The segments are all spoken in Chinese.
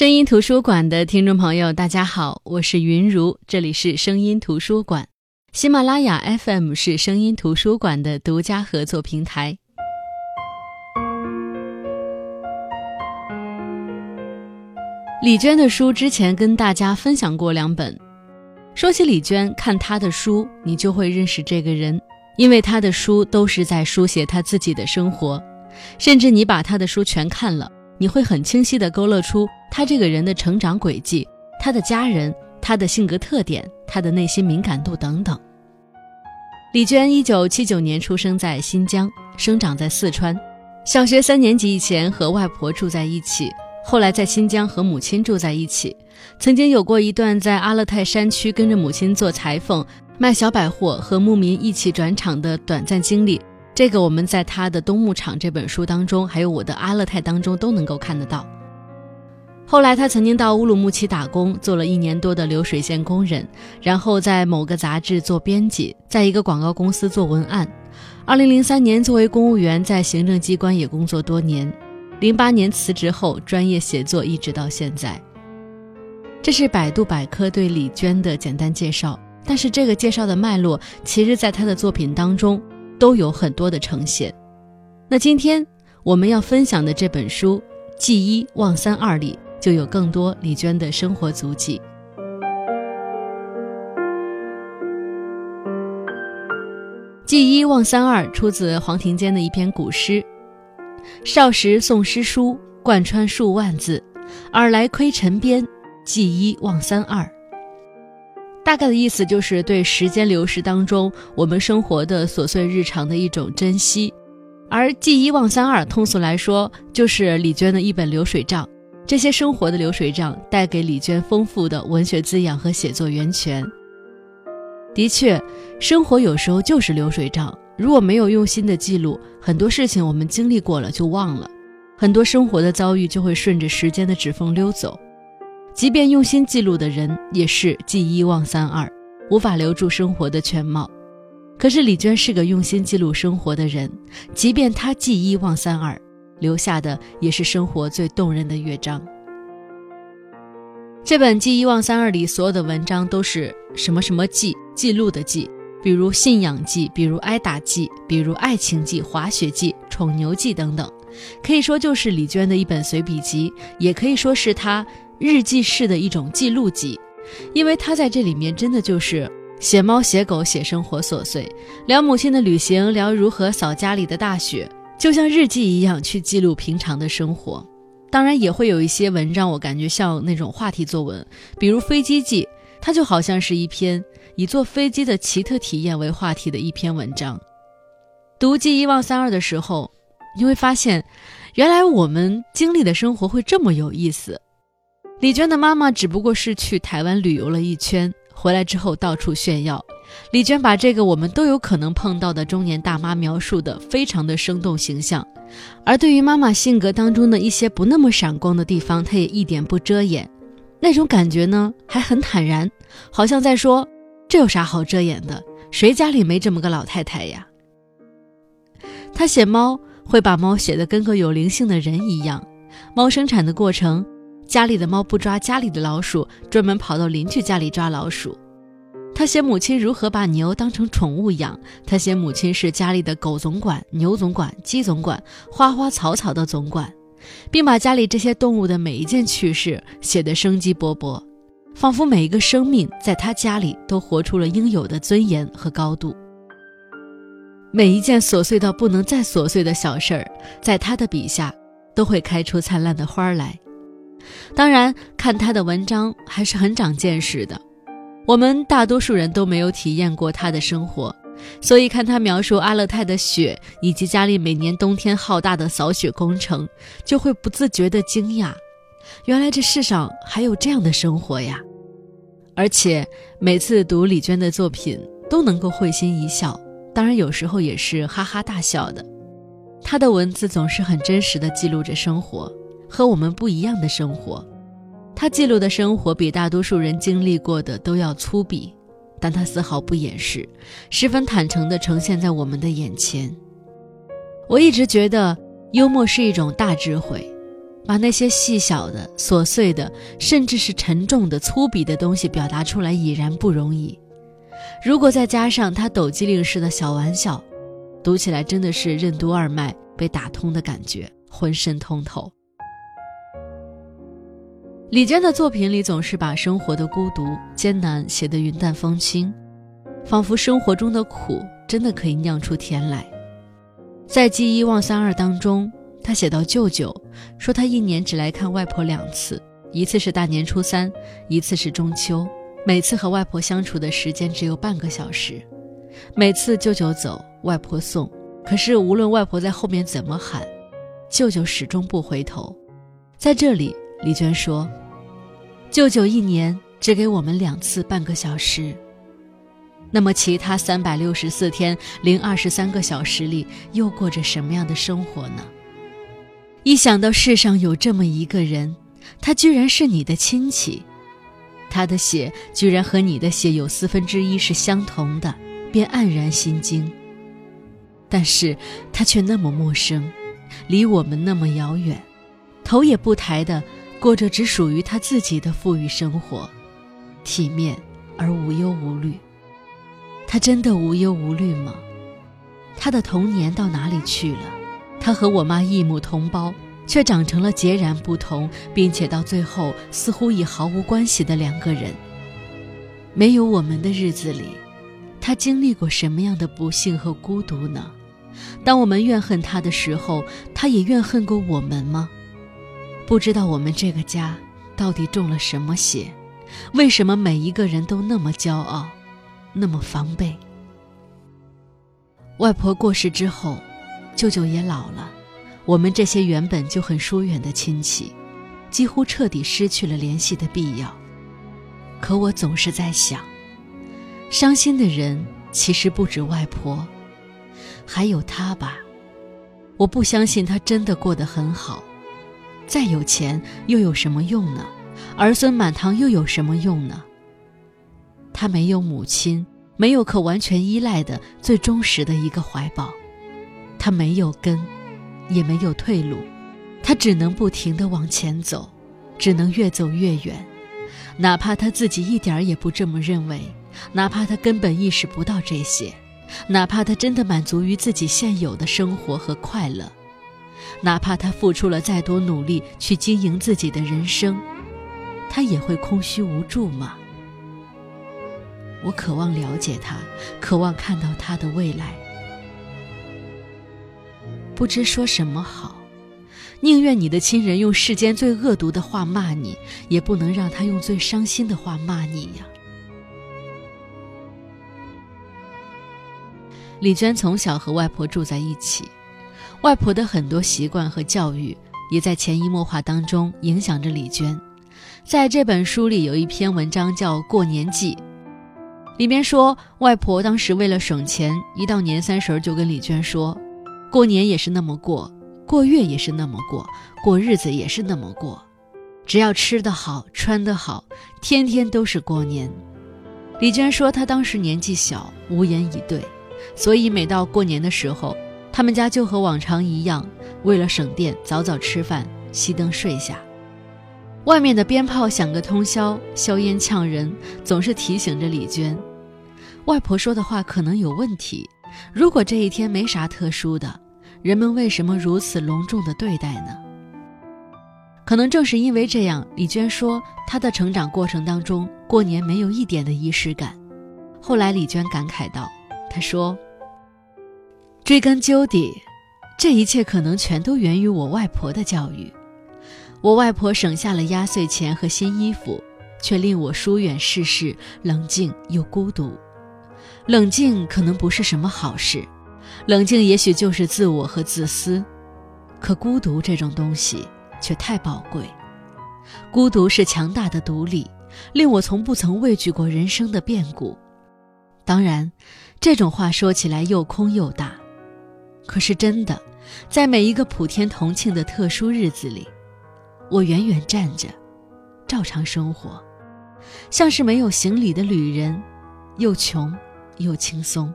声音图书馆的听众朋友，大家好，我是云如，这里是声音图书馆。喜马拉雅 FM 是声音图书馆的独家合作平台。李娟的书之前跟大家分享过两本。说起李娟，看她的书，你就会认识这个人，因为她的书都是在书写她自己的生活，甚至你把她的书全看了，你会很清晰地勾勒出他这个人的成长轨迹、他的家人、他的性格特点、他的内心敏感度等等。李娟一九七九年出生在新疆，生长在四川，小学三年级以前和外婆住在一起。后来在新疆和母亲住在一起，曾经有过一段在阿勒泰山区跟着母亲做裁缝、卖小百货和牧民一起转场的短暂经历。这个我们在他的《东牧场》这本书当中，还有我的《阿勒泰》当中都能够看得到。后来他曾经到乌鲁木齐打工，做了一年多的流水线工人，然后在某个杂志做编辑，在一个广告公司做文案。二零零三年作为公务员，在行政机关也工作多年。零八年辞职后，专业写作一直到现在。这是百度百科对李娟的简单介绍，但是这个介绍的脉络，其实在她的作品当中都有很多的呈现。那今天我们要分享的这本书《记一忘三二》里，就有更多李娟的生活足迹。《记一忘三二》出自黄庭坚的一篇古诗。少时诵诗书，贯穿数万字；尔来窥尘边，记一忘三二。大概的意思就是对时间流逝当中我们生活的琐碎日常的一种珍惜。而记一忘三二，通俗来说就是李娟的一本流水账。这些生活的流水账带给李娟丰富的文学滋养和写作源泉。的确，生活有时候就是流水账。如果没有用心的记录，很多事情我们经历过了就忘了，很多生活的遭遇就会顺着时间的指缝溜走。即便用心记录的人，也是记一忘三二，无法留住生活的全貌。可是李娟是个用心记录生活的人，即便她记一忘三二，留下的也是生活最动人的乐章。这本《记一忘三二》里所有的文章都是什么什么记记录的记。比如信仰记，比如挨打记，比如爱情记、滑雪记、宠牛记等等，可以说就是李娟的一本随笔集，也可以说是她日记式的一种记录集。因为她在这里面真的就是写猫写狗写生活琐碎，聊母亲的旅行，聊如何扫家里的大雪，就像日记一样去记录平常的生活。当然也会有一些文章，我感觉像那种话题作文，比如飞机记，它就好像是一篇。以坐飞机的奇特体验为话题的一篇文章。读《记一忘三二》的时候，你会发现，原来我们经历的生活会这么有意思。李娟的妈妈只不过是去台湾旅游了一圈，回来之后到处炫耀。李娟把这个我们都有可能碰到的中年大妈描述的非常的生动形象，而对于妈妈性格当中的一些不那么闪光的地方，她也一点不遮掩。那种感觉呢，还很坦然，好像在说。这有啥好遮掩的？谁家里没这么个老太太呀？他写猫会把猫写得跟个有灵性的人一样。猫生产的过程，家里的猫不抓家里的老鼠，专门跑到邻居家里抓老鼠。他写母亲如何把牛当成宠物养。他写母亲是家里的狗总管、牛总管、鸡总管、花花草草的总管，并把家里这些动物的每一件趣事写得生机勃勃。仿佛每一个生命在他家里都活出了应有的尊严和高度。每一件琐碎到不能再琐碎的小事儿，在他的笔下都会开出灿烂的花来。当然，看他的文章还是很长见识的。我们大多数人都没有体验过他的生活，所以看他描述阿勒泰的雪以及家里每年冬天浩大的扫雪工程，就会不自觉地惊讶。原来这世上还有这样的生活呀！而且每次读李娟的作品都能够会心一笑，当然有时候也是哈哈大笑的。她的文字总是很真实的记录着生活，和我们不一样的生活。他记录的生活比大多数人经历过的都要粗鄙，但他丝毫不掩饰，十分坦诚地呈现在我们的眼前。我一直觉得幽默是一种大智慧。把那些细小的、琐碎的，甚至是沉重的、粗鄙的东西表达出来已然不容易。如果再加上他抖机灵式的小玩笑，读起来真的是任督二脉被打通的感觉，浑身通透。李娟的作品里总是把生活的孤独、艰难写得云淡风轻，仿佛生活中的苦真的可以酿出甜来。在《记一忘三二》当中，他写到舅舅说他一年只来看外婆两次，一次是大年初三，一次是中秋。每次和外婆相处的时间只有半个小时，每次舅舅走，外婆送。可是无论外婆在后面怎么喊，舅舅始终不回头。在这里，李娟说：“舅舅一年只给我们两次半个小时，那么其他三百六十四天零二十三个小时里，又过着什么样的生活呢？”一想到世上有这么一个人，他居然是你的亲戚。他的血居然和你的血有四分之一是相同的，便黯然心惊。但是他却那么陌生，离我们那么遥远，头也不抬的过着只属于他自己的富裕生活，体面而无忧无虑。他真的无忧无虑吗？他的童年到哪里去了？他和我妈异母同胞。却长成了截然不同，并且到最后似乎已毫无关系的两个人。没有我们的日子里，他经历过什么样的不幸和孤独呢？当我们怨恨他的时候，他也怨恨过我们吗？不知道我们这个家到底中了什么邪？为什么每一个人都那么骄傲，那么防备？外婆过世之后，舅舅也老了。我们这些原本就很疏远的亲戚，几乎彻底失去了联系的必要。可我总是在想，伤心的人其实不止外婆，还有他吧。我不相信他真的过得很好。再有钱又有什么用呢？儿孙满堂又有什么用呢？他没有母亲，没有可完全依赖的最忠实的一个怀抱，他没有根。也没有退路，他只能不停地往前走，只能越走越远，哪怕他自己一点儿也不这么认为，哪怕他根本意识不到这些，哪怕他真的满足于自己现有的生活和快乐，哪怕他付出了再多努力去经营自己的人生，他也会空虚无助吗？我渴望了解他，渴望看到他的未来。不知说什么好，宁愿你的亲人用世间最恶毒的话骂你，也不能让他用最伤心的话骂你呀。李娟从小和外婆住在一起，外婆的很多习惯和教育也在潜移默化当中影响着李娟。在这本书里有一篇文章叫《过年记》，里面说外婆当时为了省钱，一到年三十就跟李娟说。过年也是那么过，过月也是那么过，过日子也是那么过，只要吃得好，穿得好，天天都是过年。李娟说，她当时年纪小，无言以对，所以每到过年的时候，他们家就和往常一样，为了省电，早早吃饭，熄灯睡下。外面的鞭炮响个通宵，硝烟呛人，总是提醒着李娟，外婆说的话可能有问题。如果这一天没啥特殊的，人们为什么如此隆重的对待呢？可能正是因为这样，李娟说她的成长过程当中，过年没有一点的仪式感。后来李娟感慨道：“她说，追根究底，这一切可能全都源于我外婆的教育。我外婆省下了压岁钱和新衣服，却令我疏远世事，冷静又孤独。”冷静可能不是什么好事，冷静也许就是自我和自私，可孤独这种东西却太宝贵。孤独是强大的独立，令我从不曾畏惧过人生的变故。当然，这种话说起来又空又大，可是真的，在每一个普天同庆的特殊日子里，我远远站着，照常生活，像是没有行李的旅人，又穷。又轻松。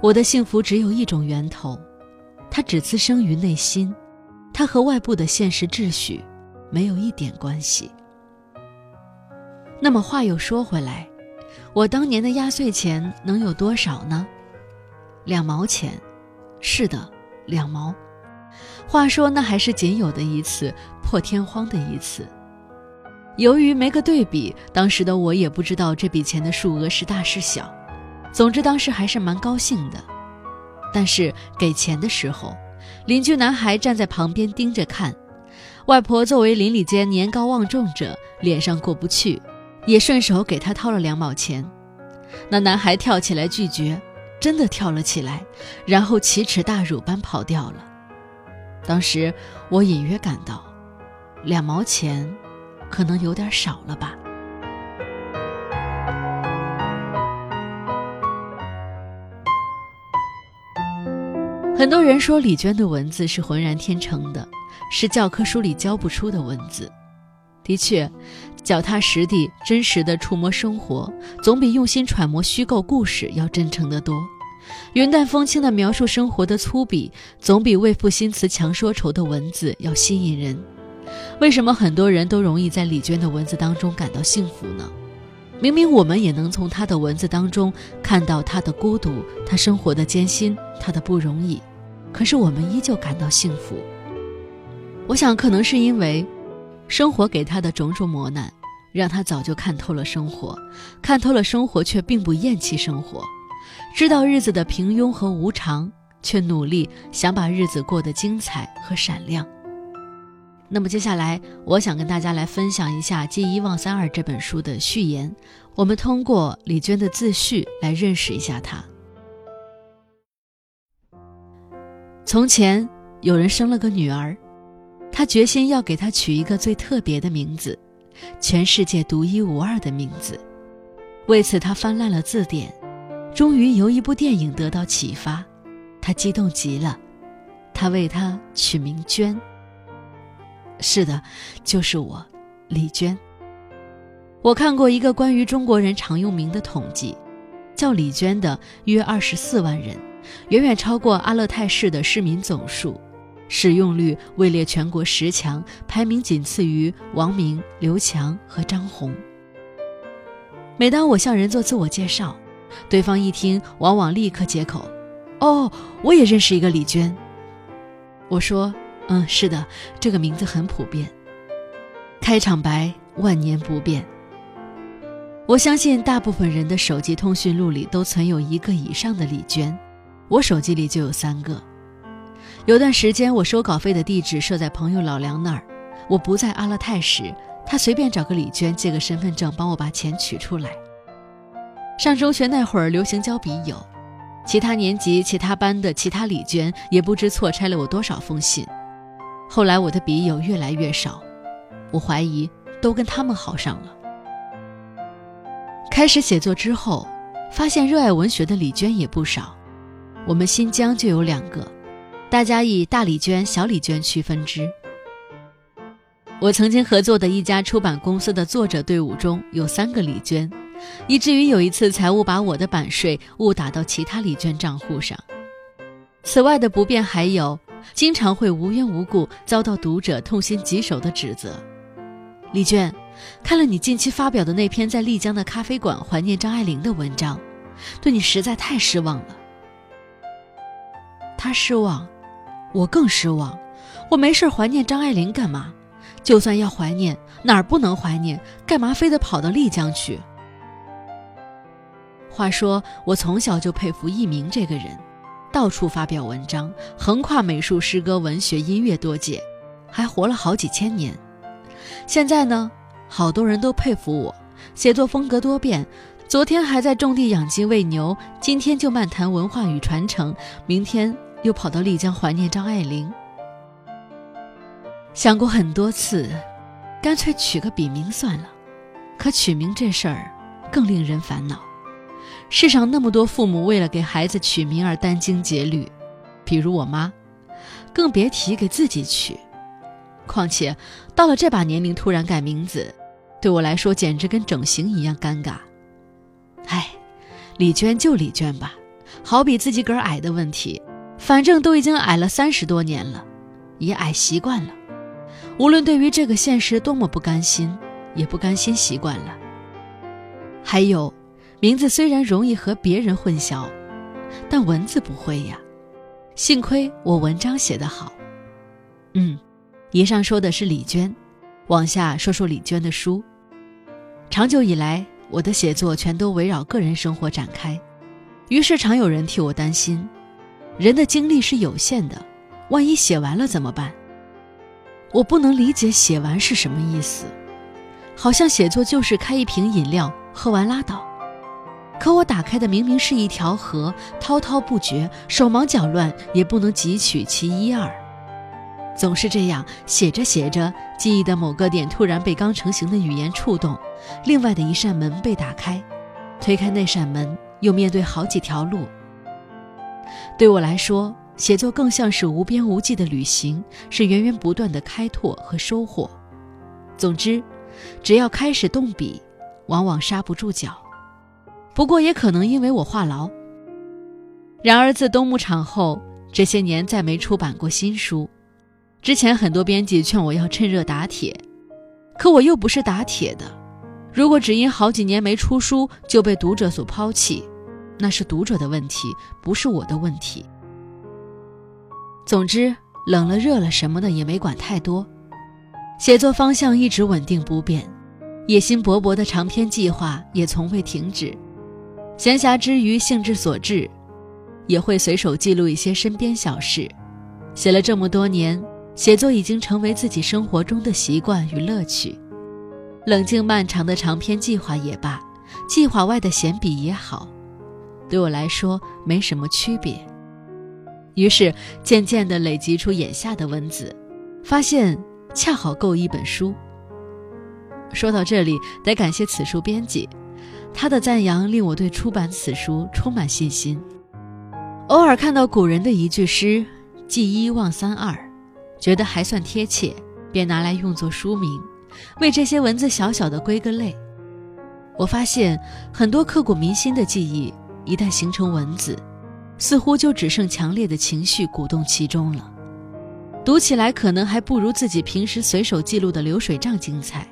我的幸福只有一种源头，它只滋生于内心，它和外部的现实秩序没有一点关系。那么话又说回来，我当年的压岁钱能有多少呢？两毛钱，是的，两毛。话说那还是仅有的一次破天荒的一次。由于没个对比，当时的我也不知道这笔钱的数额是大是小。总之当时还是蛮高兴的。但是给钱的时候，邻居男孩站在旁边盯着看。外婆作为邻里间年高望重者，脸上过不去，也顺手给他掏了两毛钱。那男孩跳起来拒绝，真的跳了起来，然后奇耻大辱般跑掉了。当时我隐约感到，两毛钱，可能有点少了吧。很多人说李娟的文字是浑然天成的，是教科书里教不出的文字。的确，脚踏实地、真实的触摸生活，总比用心揣摩虚构故事要真诚得多。云淡风轻的描述生活的粗鄙，总比为赋新词强说愁的文字要吸引人。为什么很多人都容易在李娟的文字当中感到幸福呢？明明我们也能从她的文字当中看到她的孤独、她生活的艰辛、她的不容易，可是我们依旧感到幸福。我想，可能是因为生活给她的种种磨难，让她早就看透了生活，看透了生活，却并不厌弃生活。知道日子的平庸和无常，却努力想把日子过得精彩和闪亮。那么接下来，我想跟大家来分享一下《记忆忘三二》这本书的序言。我们通过李娟的自序来认识一下她。从前有人生了个女儿，他决心要给她取一个最特别的名字，全世界独一无二的名字。为此，他翻烂了字典。终于由一部电影得到启发，他激动极了，他为她取名娟。是的，就是我，李娟。我看过一个关于中国人常用名的统计，叫李娟的约二十四万人，远远超过阿勒泰市的市民总数，使用率位列全国十强，排名仅次于王明、刘强和张红。每当我向人做自我介绍，对方一听，往往立刻接口：“哦，我也认识一个李娟。”我说：“嗯，是的，这个名字很普遍。”开场白万年不变。我相信大部分人的手机通讯录里都存有一个以上的李娟，我手机里就有三个。有段时间，我收稿费的地址设在朋友老梁那儿，我不在阿勒泰时，他随便找个李娟借个身份证，帮我把钱取出来。上中学那会儿流行交笔友，其他年级、其他班的其他李娟也不知错拆了我多少封信。后来我的笔友越来越少，我怀疑都跟他们好上了。开始写作之后，发现热爱文学的李娟也不少。我们新疆就有两个，大家以大李娟、小李娟区分之。我曾经合作的一家出版公司的作者队伍中有三个李娟。以至于有一次财务把我的版税误打到其他李娟账户上。此外的不便还有，经常会无缘无故遭到读者痛心疾首的指责。李娟，看了你近期发表的那篇在丽江的咖啡馆怀念张爱玲的文章，对你实在太失望了。他失望，我更失望。我没事怀念张爱玲干嘛？就算要怀念，哪儿不能怀念？干嘛非得跑到丽江去？话说，我从小就佩服佚名这个人，到处发表文章，横跨美术、诗歌、文学、音乐多界，还活了好几千年。现在呢，好多人都佩服我，写作风格多变，昨天还在种地养鸡喂牛，今天就漫谈文化与传承，明天又跑到丽江怀念张爱玲。想过很多次，干脆取个笔名算了，可取名这事儿更令人烦恼。世上那么多父母为了给孩子取名而殚精竭虑，比如我妈，更别提给自己取。况且到了这把年龄突然改名字，对我来说简直跟整形一样尴尬。唉，李娟就李娟吧，好比自己个儿矮的问题，反正都已经矮了三十多年了，也矮习惯了。无论对于这个现实多么不甘心，也不甘心习惯了。还有，名字虽然容易和别人混淆，但文字不会呀。幸亏我文章写得好。嗯，以上说的是李娟，往下说说李娟的书。长久以来，我的写作全都围绕个人生活展开，于是常有人替我担心：人的精力是有限的，万一写完了怎么办？我不能理解写完是什么意思，好像写作就是开一瓶饮料，喝完拉倒。可我打开的明明是一条河，滔滔不绝，手忙脚乱也不能汲取其一二。总是这样写着写着，记忆的某个点突然被刚成型的语言触动，另外的一扇门被打开，推开那扇门，又面对好几条路。对我来说，写作更像是无边无际的旅行，是源源不断的开拓和收获。总之，只要开始动笔，往往刹不住脚。不过，也可能因为我话痨。然而，自东牧场后，这些年再没出版过新书。之前很多编辑劝我要趁热打铁，可我又不是打铁的。如果只因好几年没出书就被读者所抛弃，那是读者的问题，不是我的问题。总之，冷了热了什么的也没管太多，写作方向一直稳定不变，野心勃勃的长篇计划也从未停止。闲暇之余，兴致所致，也会随手记录一些身边小事。写了这么多年。写作已经成为自己生活中的习惯与乐趣，冷静漫长的长篇计划也罢，计划外的闲笔也好，对我来说没什么区别。于是渐渐地累积出眼下的文字，发现恰好够一本书。说到这里，得感谢此书编辑，他的赞扬令我对出版此书充满信心。偶尔看到古人的一句诗“记一忘三二”。觉得还算贴切，便拿来用作书名，为这些文字小小的归个类。我发现很多刻骨铭心的记忆，一旦形成文字，似乎就只剩强烈的情绪鼓动其中了。读起来可能还不如自己平时随手记录的流水账精彩。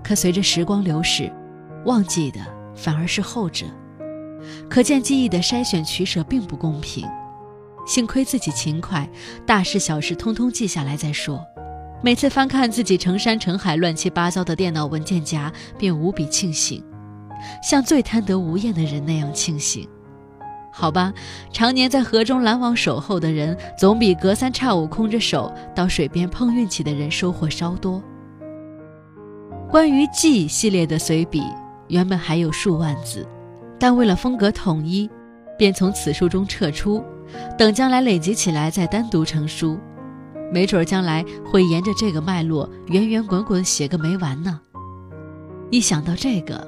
可随着时光流逝，忘记的反而是后者，可见记忆的筛选取舍并不公平。幸亏自己勤快，大事小事通通记下来再说。每次翻看自己成山成海、乱七八糟的电脑文件夹，便无比庆幸，像最贪得无厌的人那样庆幸。好吧，常年在河中拦网守候的人，总比隔三差五空着手到水边碰运气的人收获稍多。关于“记”系列的随笔，原本还有数万字，但为了风格统一，便从此书中撤出。等将来累积起来再单独成书，没准将来会沿着这个脉络圆圆滚滚写个没完呢。一想到这个，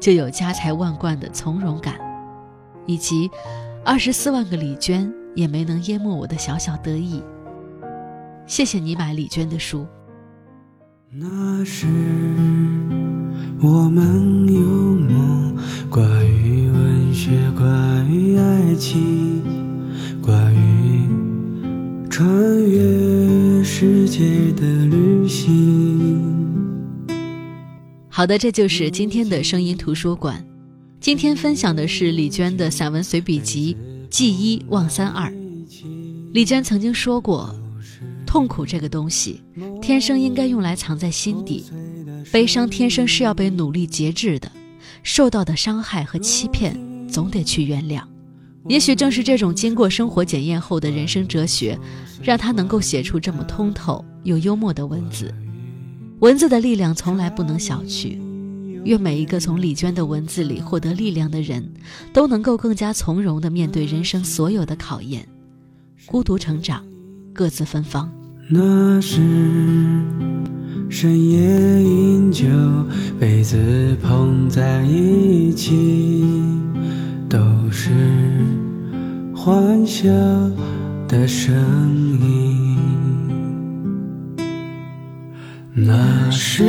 就有家财万贯的从容感，以及二十四万个李娟也没能淹没我的小小得意。谢谢你买李娟的书。那是我们有梦，关于文学，关于爱情。关于穿越世界的旅行。好的，这就是今天的声音图书馆。今天分享的是李娟的散文随笔集《记一忘三二》。李娟曾经说过：“痛苦这个东西，天生应该用来藏在心底；悲伤天生是要被努力节制的，受到的伤害和欺骗，总得去原谅。”也许正是这种经过生活检验后的人生哲学，让他能够写出这么通透又幽默的文字。文字的力量从来不能小觑。愿每一个从李娟的文字里获得力量的人，都能够更加从容地面对人生所有的考验，孤独成长，各自芬芳。那时深夜饮酒，杯子碰在一起，都是。欢笑的声音，那时